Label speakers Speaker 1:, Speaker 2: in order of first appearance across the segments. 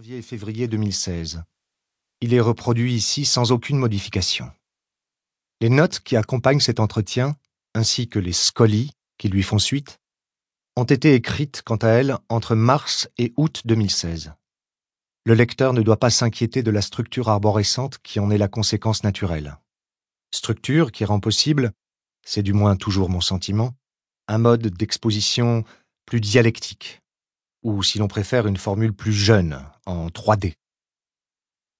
Speaker 1: janvier et février 2016. Il est reproduit ici sans aucune modification. Les notes qui accompagnent cet entretien, ainsi que les scolies qui lui font suite, ont été écrites, quant à elles, entre mars et août 2016. Le lecteur ne doit pas s'inquiéter de la structure arborescente qui en est la conséquence naturelle. Structure qui rend possible, c'est du moins toujours mon sentiment, un mode d'exposition plus dialectique, ou si l'on préfère une formule plus jeune, en 3D.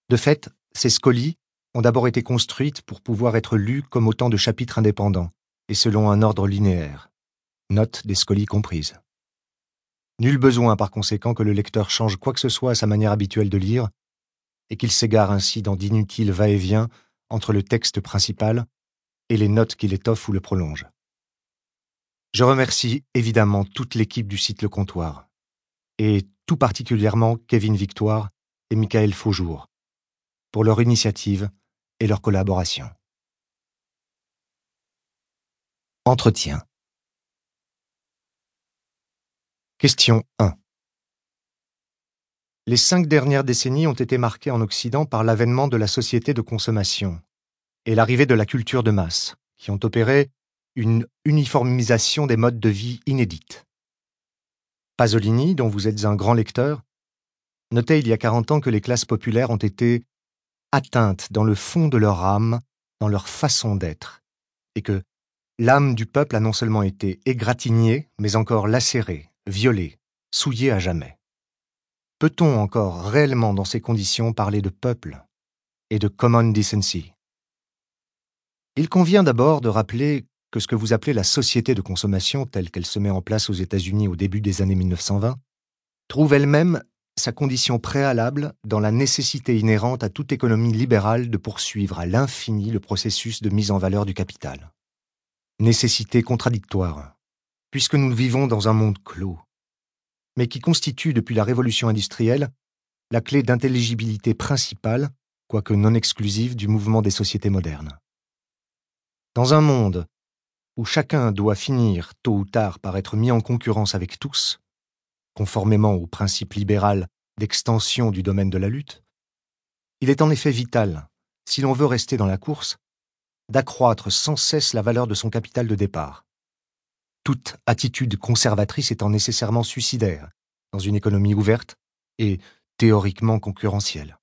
Speaker 1: De fait, ces scolies ont d'abord été construites pour pouvoir être lues comme autant de chapitres indépendants, et selon un ordre linéaire, notes des scolies comprises. Nul besoin par conséquent que le lecteur change quoi que ce soit à sa manière habituelle de lire, et qu'il s'égare ainsi dans d'inutiles va-et-vient entre le texte principal et les notes qui l'étoffent ou le prolongent. Je remercie évidemment toute l'équipe du site Le Comptoir, et tout particulièrement Kevin Victoire et Michael Faujour, pour leur initiative et leur collaboration. Entretien. Question 1. Les cinq dernières décennies ont été marquées en Occident par l'avènement de la société de consommation et l'arrivée de la culture de masse, qui ont opéré une uniformisation des modes de vie inédite. Pasolini, dont vous êtes un grand lecteur, notait il y a 40 ans que les classes populaires ont été atteintes dans le fond de leur âme, dans leur façon d'être, et que l'âme du peuple a non seulement été égratignée, mais encore lacérée, violé, souillé à jamais. Peut-on encore réellement dans ces conditions parler de peuple et de common decency? Il convient d'abord de rappeler que ce que vous appelez la société de consommation telle qu'elle se met en place aux États-Unis au début des années 1920 trouve elle-même sa condition préalable dans la nécessité inhérente à toute économie libérale de poursuivre à l'infini le processus de mise en valeur du capital. Nécessité contradictoire, puisque nous vivons dans un monde clos, mais qui constitue depuis la révolution industrielle la clé d'intelligibilité principale, quoique non exclusive, du mouvement des sociétés modernes. Dans un monde où chacun doit finir, tôt ou tard, par être mis en concurrence avec tous, conformément au principe libéral d'extension du domaine de la lutte, il est en effet vital, si l'on veut rester dans la course, d'accroître sans cesse la valeur de son capital de départ, toute attitude conservatrice étant nécessairement suicidaire dans une économie ouverte et théoriquement concurrentielle.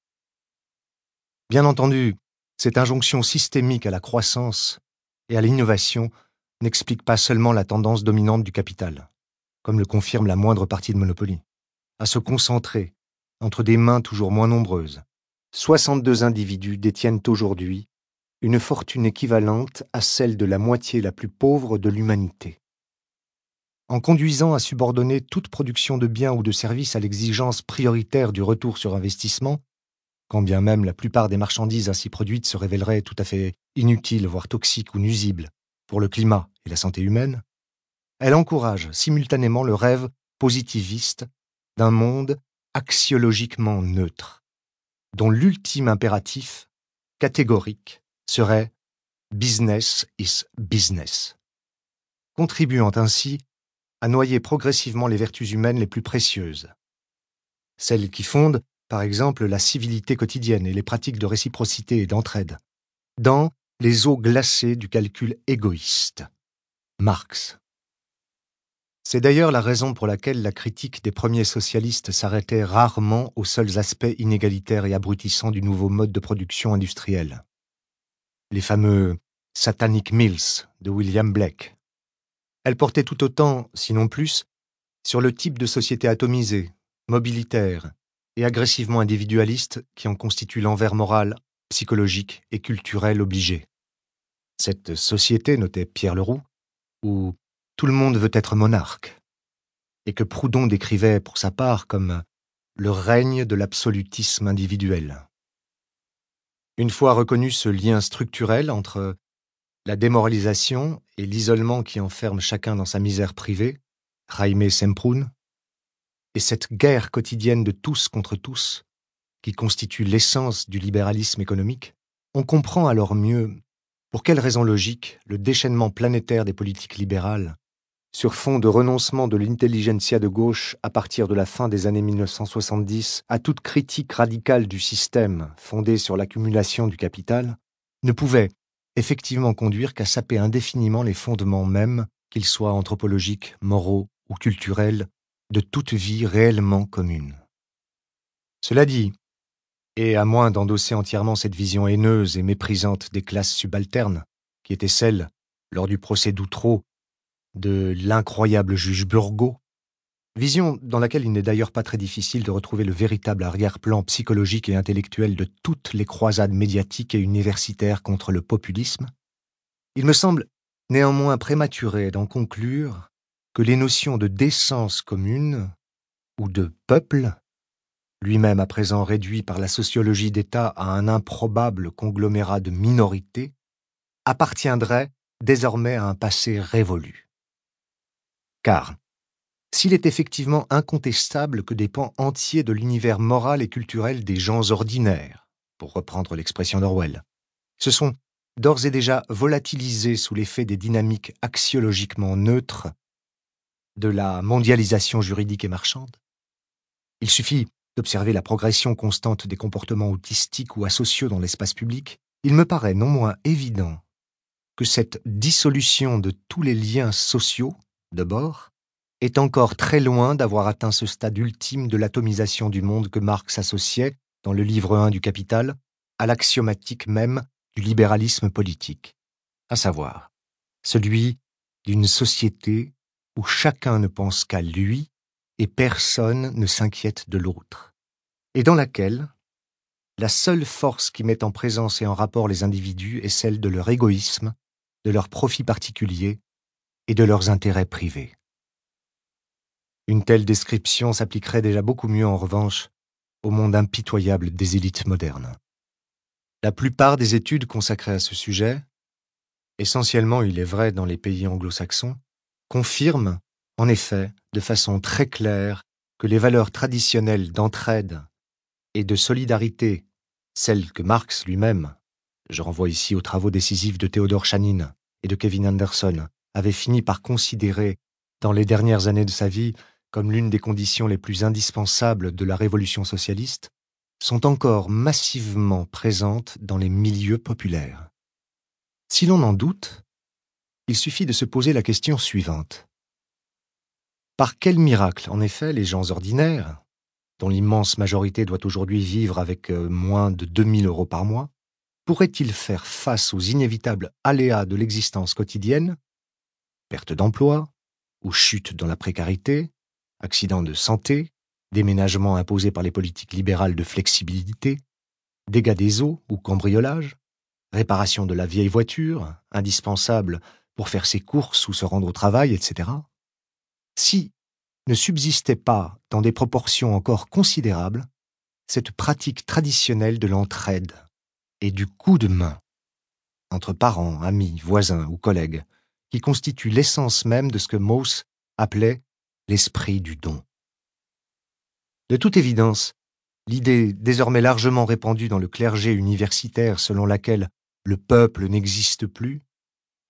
Speaker 1: Bien entendu, cette injonction systémique à la croissance et à l'innovation n'explique pas seulement la tendance dominante du capital, comme le confirme la moindre partie de Monopoly, à se concentrer entre des mains toujours moins nombreuses. 62 individus détiennent aujourd'hui une fortune équivalente à celle de la moitié la plus pauvre de l'humanité en conduisant à subordonner toute production de biens ou de services à l'exigence prioritaire du retour sur investissement, quand bien même la plupart des marchandises ainsi produites se révéleraient tout à fait inutiles, voire toxiques ou nuisibles pour le climat et la santé humaine, elle encourage simultanément le rêve positiviste d'un monde axiologiquement neutre, dont l'ultime impératif, catégorique, serait Business is business, contribuant ainsi à noyer progressivement les vertus humaines les plus précieuses. Celles qui fondent, par exemple, la civilité quotidienne et les pratiques de réciprocité et d'entraide, dans les eaux glacées du calcul égoïste. Marx. C'est d'ailleurs la raison pour laquelle la critique des premiers socialistes s'arrêtait rarement aux seuls aspects inégalitaires et abrutissants du nouveau mode de production industrielle. Les fameux Satanic Mills de William Blake, elle portait tout autant, sinon plus, sur le type de société atomisée, mobilitaire et agressivement individualiste qui en constitue l'envers moral, psychologique et culturel obligé. Cette société, notait Pierre Leroux, où tout le monde veut être monarque, et que Proudhon décrivait pour sa part comme le règne de l'absolutisme individuel. Une fois reconnu ce lien structurel entre la démoralisation et l'isolement qui enferme chacun dans sa misère privée, Jaime Semprún, et cette guerre quotidienne de tous contre tous, qui constitue l'essence du libéralisme économique, on comprend alors mieux pour quelles raisons logiques le déchaînement planétaire des politiques libérales sur fond de renoncement de l'intelligentsia de gauche à partir de la fin des années 1970 à toute critique radicale du système fondé sur l'accumulation du capital, ne pouvait effectivement conduire qu'à saper indéfiniment les fondements mêmes, qu'ils soient anthropologiques, moraux ou culturels, de toute vie réellement commune. Cela dit, et à moins d'endosser entièrement cette vision haineuse et méprisante des classes subalternes, qui était celle, lors du procès d'Outreau, de l'incroyable juge Burgot, vision dans laquelle il n'est d'ailleurs pas très difficile de retrouver le véritable arrière-plan psychologique et intellectuel de toutes les croisades médiatiques et universitaires contre le populisme, il me semble néanmoins prématuré d'en conclure que les notions de décence commune ou de peuple, lui-même à présent réduit par la sociologie d'État à un improbable conglomérat de minorités, appartiendraient désormais à un passé révolu. Car, s'il est effectivement incontestable que des pans entiers de l'univers moral et culturel des gens ordinaires, pour reprendre l'expression d'Orwell, se sont d'ores et déjà volatilisés sous l'effet des dynamiques axiologiquement neutres de la mondialisation juridique et marchande. Il suffit d'observer la progression constante des comportements autistiques ou asociaux dans l'espace public. Il me paraît non moins évident que cette dissolution de tous les liens sociaux, d'abord, est encore très loin d'avoir atteint ce stade ultime de l'atomisation du monde que Marx associait, dans le livre 1 du Capital, à l'axiomatique même du libéralisme politique, à savoir celui d'une société où chacun ne pense qu'à lui et personne ne s'inquiète de l'autre, et dans laquelle la seule force qui met en présence et en rapport les individus est celle de leur égoïsme, de leurs profits particuliers et de leurs intérêts privés. Une telle description s'appliquerait déjà beaucoup mieux en revanche au monde impitoyable des élites modernes. La plupart des études consacrées à ce sujet, essentiellement il est vrai dans les pays anglo-saxons, confirme, en effet, de façon très claire, que les valeurs traditionnelles d'entraide et de solidarité, celles que Marx lui-même, je renvoie ici aux travaux décisifs de Théodore Chanin et de Kevin Anderson, avait fini par considérer dans les dernières années de sa vie comme l'une des conditions les plus indispensables de la révolution socialiste, sont encore massivement présentes dans les milieux populaires. Si l'on en doute, il suffit de se poser la question suivante. Par quel miracle, en effet, les gens ordinaires, dont l'immense majorité doit aujourd'hui vivre avec euh, moins de 2000 euros par mois, pourraient-ils faire face aux inévitables aléas de l'existence quotidienne, perte d'emploi, ou chute dans la précarité, accident de santé, déménagement imposé par les politiques libérales de flexibilité, dégâts des eaux ou cambriolage, réparation de la vieille voiture, indispensable pour faire ses courses ou se rendre au travail, etc., si ne subsistait pas, dans des proportions encore considérables, cette pratique traditionnelle de l'entraide et du coup de main entre parents, amis, voisins ou collègues, qui constitue l'essence même de ce que Mauss appelait l'esprit du don. De toute évidence, l'idée désormais largement répandue dans le clergé universitaire selon laquelle le peuple n'existe plus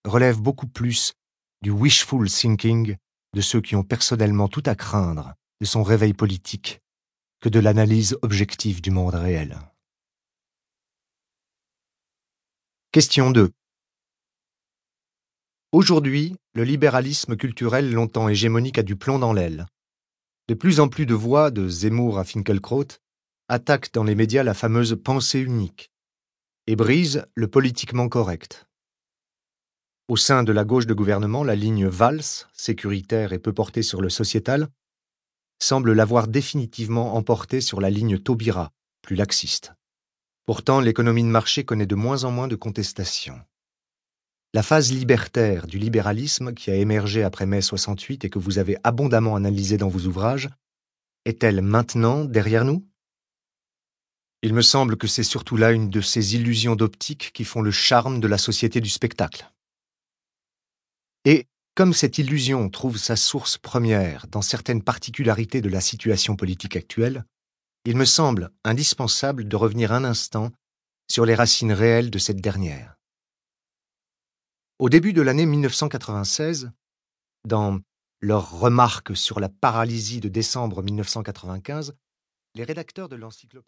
Speaker 1: relève beaucoup plus du wishful thinking de ceux qui ont personnellement tout à craindre de son réveil politique que de l'analyse objective du monde réel. Question 2. Aujourd'hui, le libéralisme culturel longtemps hégémonique a du plomb dans l'aile. De plus en plus de voix, de Zemmour à Finkelkraut, attaquent dans les médias la fameuse pensée unique et brisent le politiquement correct. Au sein de la gauche de gouvernement, la ligne Valls, sécuritaire et peu portée sur le sociétal, semble l'avoir définitivement emporté sur la ligne Taubira, plus laxiste. Pourtant, l'économie de marché connaît de moins en moins de contestations. La phase libertaire du libéralisme qui a émergé après mai 68 et que vous avez abondamment analysé dans vos ouvrages, est-elle maintenant derrière nous? Il me semble que c'est surtout là une de ces illusions d'optique qui font le charme de la société du spectacle. Et comme cette illusion trouve sa source première dans certaines particularités de la situation politique actuelle, il me semble indispensable de revenir un instant sur les racines réelles de cette dernière. Au début de l'année 1996, dans leurs remarques sur la paralysie de décembre 1995, les rédacteurs de l'encyclopédie